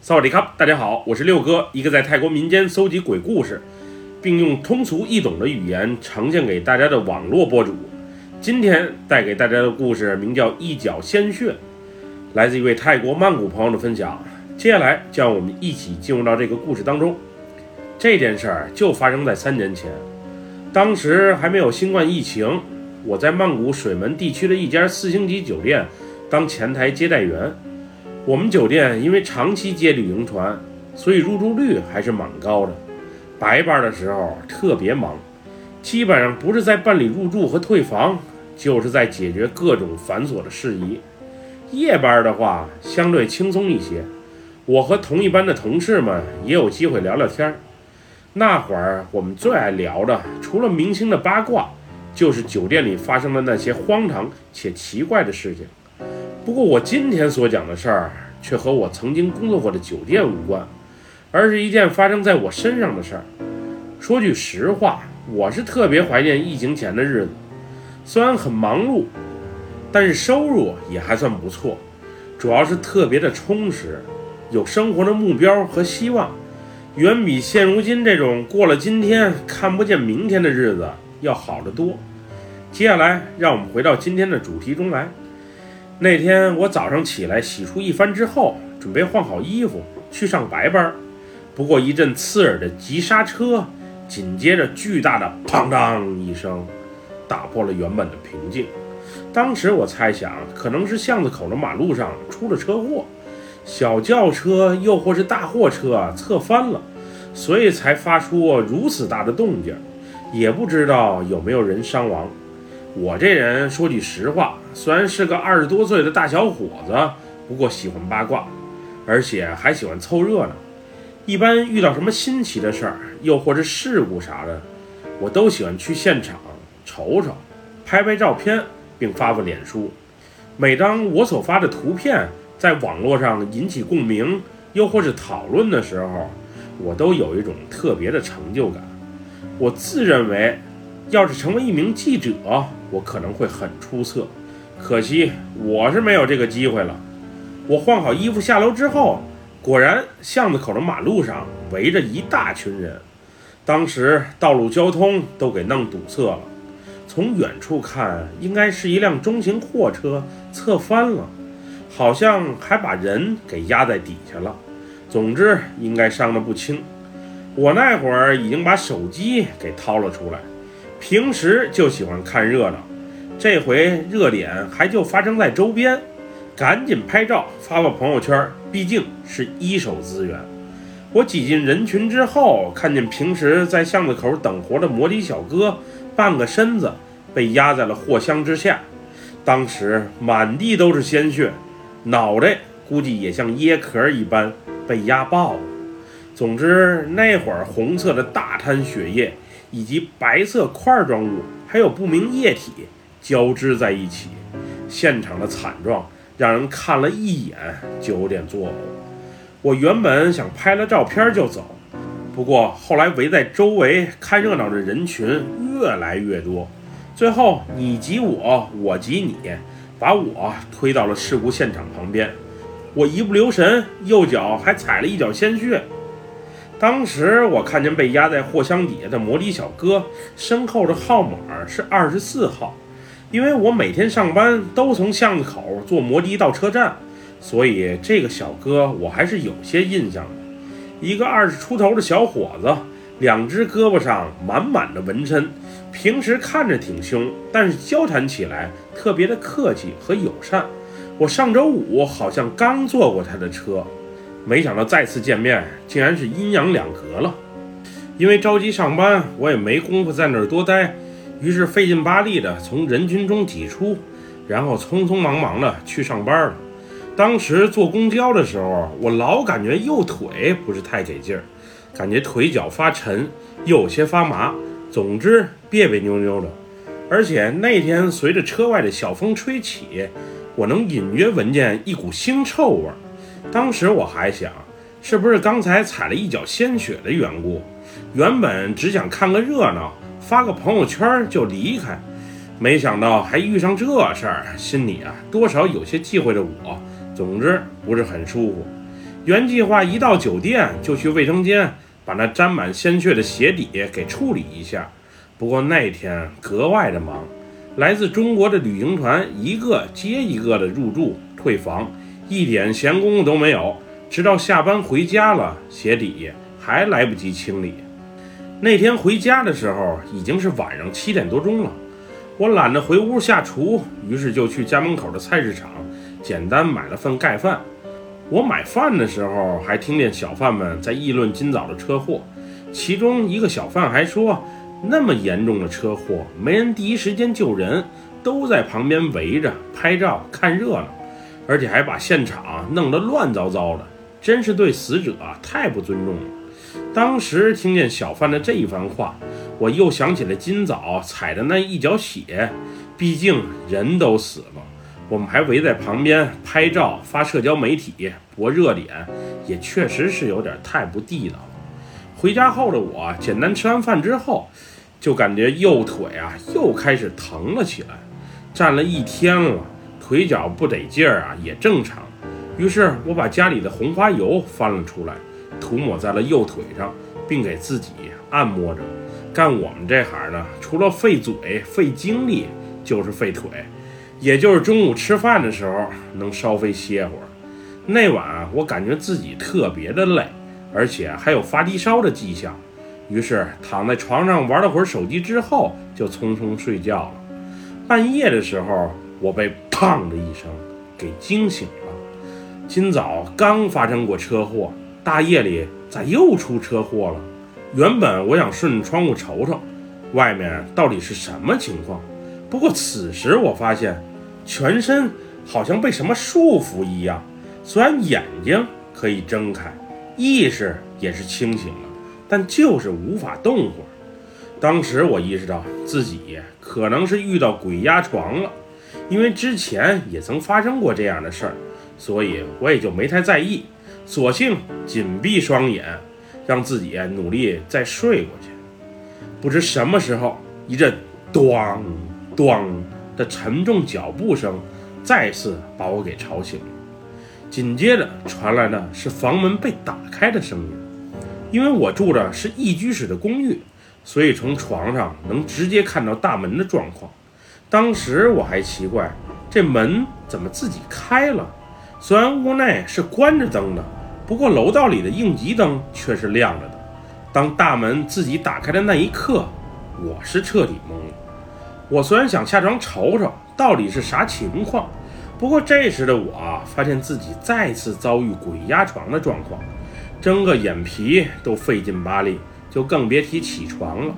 萨瓦迪卡，大家好，我是六哥，一个在泰国民间搜集鬼故事，并用通俗易懂的语言呈现给大家的网络博主。今天带给大家的故事名叫《一脚鲜血》，来自一位泰国曼谷朋友的分享。接下来，就让我们一起进入到这个故事当中。这件事儿就发生在三年前，当时还没有新冠疫情，我在曼谷水门地区的一家四星级酒店当前台接待员。我们酒店因为长期接旅行团，所以入住率还是蛮高的。白班的时候特别忙，基本上不是在办理入住和退房，就是在解决各种繁琐的事宜。夜班的话相对轻松一些，我和同一班的同事们也有机会聊聊天儿。那会儿我们最爱聊的，除了明星的八卦，就是酒店里发生的那些荒唐且奇怪的事情。不过我今天所讲的事儿，却和我曾经工作过的酒店无关，而是一件发生在我身上的事儿。说句实话，我是特别怀念疫情前的日子，虽然很忙碌，但是收入也还算不错，主要是特别的充实，有生活的目标和希望，远比现如今这种过了今天看不见明天的日子要好得多。接下来，让我们回到今天的主题中来。那天我早上起来洗漱一番之后，准备换好衣服去上白班。不过一阵刺耳的急刹车，紧接着巨大的“砰当”一声，打破了原本的平静。当时我猜想，可能是巷子口的马路上出了车祸，小轿车又或是大货车侧翻了，所以才发出如此大的动静。也不知道有没有人伤亡。我这人说句实话，虽然是个二十多岁的大小伙子，不过喜欢八卦，而且还喜欢凑热闹。一般遇到什么新奇的事儿，又或者事故啥的，我都喜欢去现场瞅瞅，拍拍照片，并发发脸书。每当我所发的图片在网络上引起共鸣，又或是讨论的时候，我都有一种特别的成就感。我自认为，要是成为一名记者，我可能会很出色，可惜我是没有这个机会了。我换好衣服下楼之后，果然巷子口的马路上围着一大群人，当时道路交通都给弄堵塞了。从远处看，应该是一辆中型货车侧翻了，好像还把人给压在底下了。总之，应该伤得不轻。我那会儿已经把手机给掏了出来。平时就喜欢看热闹，这回热点还就发生在周边，赶紧拍照发发朋友圈，毕竟是一手资源。我挤进人群之后，看见平时在巷子口等活的摩的小哥，半个身子被压在了货箱之下，当时满地都是鲜血，脑袋估计也像椰壳一般被压爆了。总之，那会儿红色的大滩血液。以及白色块状物，还有不明液体交织在一起，现场的惨状让人看了一眼就有点作呕。我原本想拍了照片就走，不过后来围在周围看热闹的人群越来越多，最后你挤我，我挤你，把我推到了事故现场旁边。我一不留神，右脚还踩了一脚鲜血。当时我看见被压在货箱底下的摩的小哥身后的号码是二十四号，因为我每天上班都从巷子口坐摩的到车站，所以这个小哥我还是有些印象的。一个二十出头的小伙子，两只胳膊上满满的纹身，平时看着挺凶，但是交谈起来特别的客气和友善。我上周五好像刚坐过他的车。没想到再次见面，竟然是阴阳两隔了。因为着急上班，我也没工夫在那儿多待，于是费劲巴力的从人群中挤出，然后匆匆忙忙的去上班了。当时坐公交的时候，我老感觉右腿不是太给劲儿，感觉腿脚发沉，又有些发麻，总之别别扭扭的。而且那天随着车外的小风吹起，我能隐约闻见一股腥臭味儿。当时我还想，是不是刚才踩了一脚鲜血的缘故？原本只想看个热闹，发个朋友圈就离开，没想到还遇上这事儿，心里啊多少有些忌讳着我。总之不是很舒服。原计划一到酒店就去卫生间把那沾满鲜血的鞋底给处理一下，不过那天格外的忙，来自中国的旅行团一个接一个的入住退房，一点闲工夫都没有。直到下班回家了，鞋底还来不及清理。那天回家的时候已经是晚上七点多钟了，我懒得回屋下厨，于是就去家门口的菜市场，简单买了份盖饭。我买饭的时候，还听见小贩们在议论今早的车祸。其中一个小贩还说：“那么严重的车祸，没人第一时间救人，都在旁边围着拍照看热闹，而且还把现场弄得乱糟糟的，真是对死者太不尊重了。”当时听见小贩的这一番话，我又想起了今早踩的那一脚血，毕竟人都死了。我们还围在旁边拍照发社交媒体博热点，也确实是有点太不地道了。回家后的我，简单吃完饭之后，就感觉右腿啊又开始疼了起来。站了一天了，腿脚不得劲儿啊也正常。于是我把家里的红花油翻了出来，涂抹在了右腿上，并给自己按摩着。干我们这行的，除了费嘴费精力，就是费腿。也就是中午吃饭的时候能稍微歇会儿。那晚我感觉自己特别的累，而且还有发低烧的迹象，于是躺在床上玩了会儿手机之后就匆匆睡觉了。半夜的时候，我被“砰”的一声给惊醒了。今早刚发生过车祸，大夜里咋又出车祸了？原本我想顺窗户瞅瞅，外面到底是什么情况。不过此时我发现。全身好像被什么束缚一样，虽然眼睛可以睁开，意识也是清醒了，但就是无法动会儿。当时我意识到自己可能是遇到鬼压床了，因为之前也曾发生过这样的事儿，所以我也就没太在意，索性紧闭双眼，让自己努力再睡过去。不知什么时候，一阵“咣咣”。的沉重脚步声再次把我给吵醒，紧接着传来的是房门被打开的声音。因为我住的是一居室的公寓，所以从床上能直接看到大门的状况。当时我还奇怪，这门怎么自己开了？虽然屋内是关着灯的，不过楼道里的应急灯却是亮着的。当大门自己打开的那一刻，我是彻底懵了。我虽然想下床瞅瞅到底是啥情况，不过这时的我发现自己再次遭遇鬼压床的状况，睁个眼皮都费劲巴力，就更别提起床了。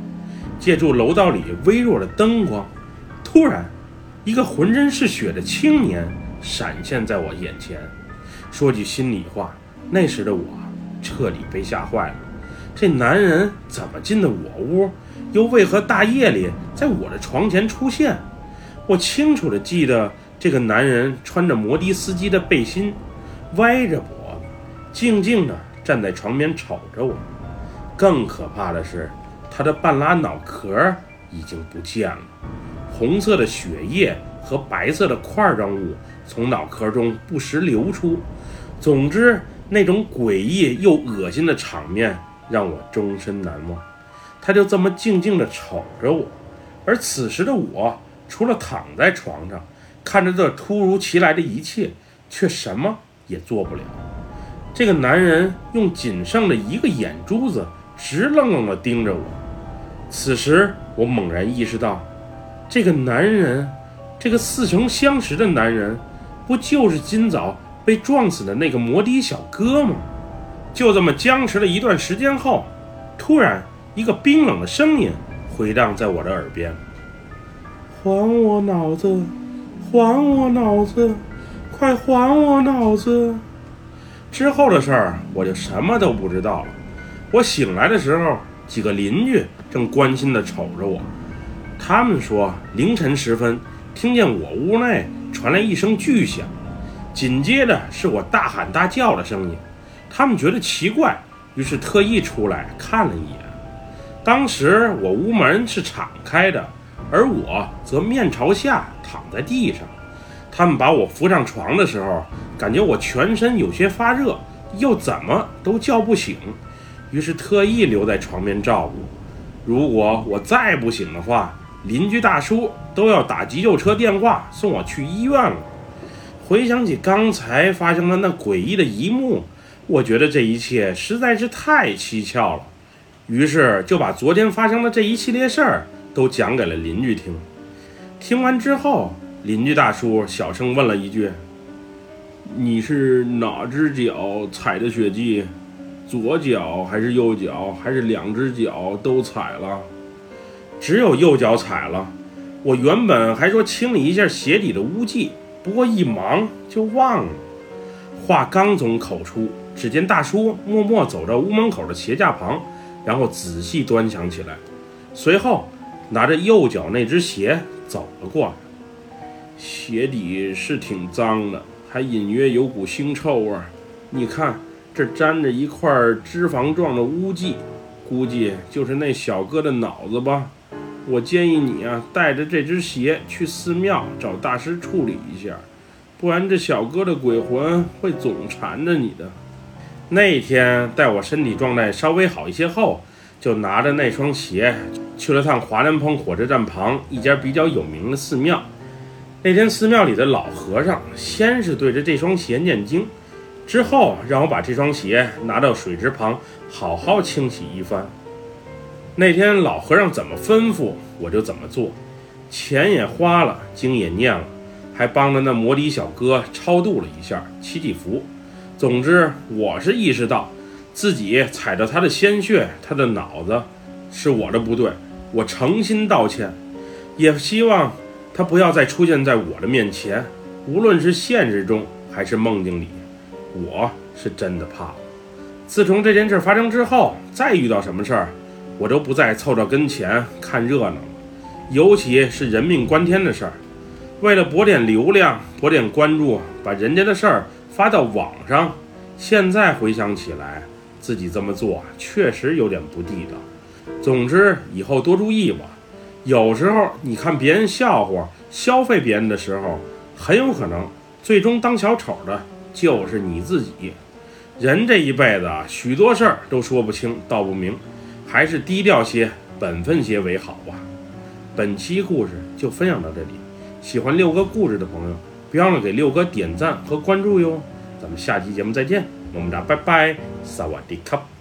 借助楼道里微弱的灯光，突然，一个浑身是血的青年闪现在我眼前。说句心里话，那时的我彻底被吓坏了。这男人怎么进的我屋？又为何大夜里在我的床前出现？我清楚地记得，这个男人穿着摩的司机的背心，歪着脖子，静静地站在床边瞅着我。更可怕的是，他的半拉脑壳已经不见了，红色的血液和白色的块状物从脑壳中不时流出。总之，那种诡异又恶心的场面让我终身难忘。他就这么静静地瞅着我，而此时的我，除了躺在床上，看着这突如其来的一切，却什么也做不了。这个男人用仅剩的一个眼珠子直愣愣地盯着我。此时，我猛然意识到，这个男人，这个似曾相识的男人，不就是今早被撞死的那个摩的小哥吗？就这么僵持了一段时间后，突然。一个冰冷的声音回荡在我的耳边：“还我脑子，还我脑子，快还我脑子！”之后的事儿我就什么都不知道了。我醒来的时候，几个邻居正关心地瞅着我。他们说，凌晨时分听见我屋内传来一声巨响，紧接着是我大喊大叫的声音。他们觉得奇怪，于是特意出来看了一眼。当时我屋门是敞开的，而我则面朝下躺在地上。他们把我扶上床的时候，感觉我全身有些发热，又怎么都叫不醒，于是特意留在床边照顾。如果我再不醒的话，邻居大叔都要打急救车电话送我去医院了。回想起刚才发生的那诡异的一幕，我觉得这一切实在是太蹊跷了。于是就把昨天发生的这一系列事儿都讲给了邻居听。听完之后，邻居大叔小声问了一句：“你是哪只脚踩的血迹？左脚还是右脚？还是两只脚都踩了？”“只有右脚踩了。”我原本还说清理一下鞋底的污迹，不过一忙就忘了。话刚从口出，只见大叔默默走到屋门口的鞋架旁。然后仔细端详起来，随后拿着右脚那只鞋走了过来。鞋底是挺脏的，还隐约有股腥臭味儿。你看，这沾着一块脂肪状的污迹，估计就是那小哥的脑子吧。我建议你啊，带着这只鞋去寺庙找大师处理一下，不然这小哥的鬼魂会总缠着你的。那天待我身体状态稍微好一些后，就拿着那双鞋去了趟华南鹏火车站旁一家比较有名的寺庙。那天寺庙里的老和尚先是对着这双鞋念经，之后让我把这双鞋拿到水池旁好好清洗一番。那天老和尚怎么吩咐我就怎么做，钱也花了，经也念了，还帮着那摩底小哥超度了一下，祈祈福。总之，我是意识到自己踩着他的鲜血，他的脑子是我的不对，我诚心道歉，也希望他不要再出现在我的面前，无论是现实中还是梦境里，我是真的怕了。自从这件事发生之后，再遇到什么事儿，我都不再凑到跟前看热闹了，尤其是人命关天的事儿，为了博点流量、博点关注，把人家的事儿。发到网上，现在回想起来，自己这么做确实有点不地道。总之，以后多注意吧。有时候你看别人笑话、消费别人的时候，很有可能最终当小丑的就是你自己。人这一辈子啊，许多事儿都说不清道不明，还是低调些、本分些为好吧。本期故事就分享到这里，喜欢六哥故事的朋友。别忘了给六哥点赞和关注哟！咱们下期节目再见，么么哒，拜拜，萨瓦迪卡。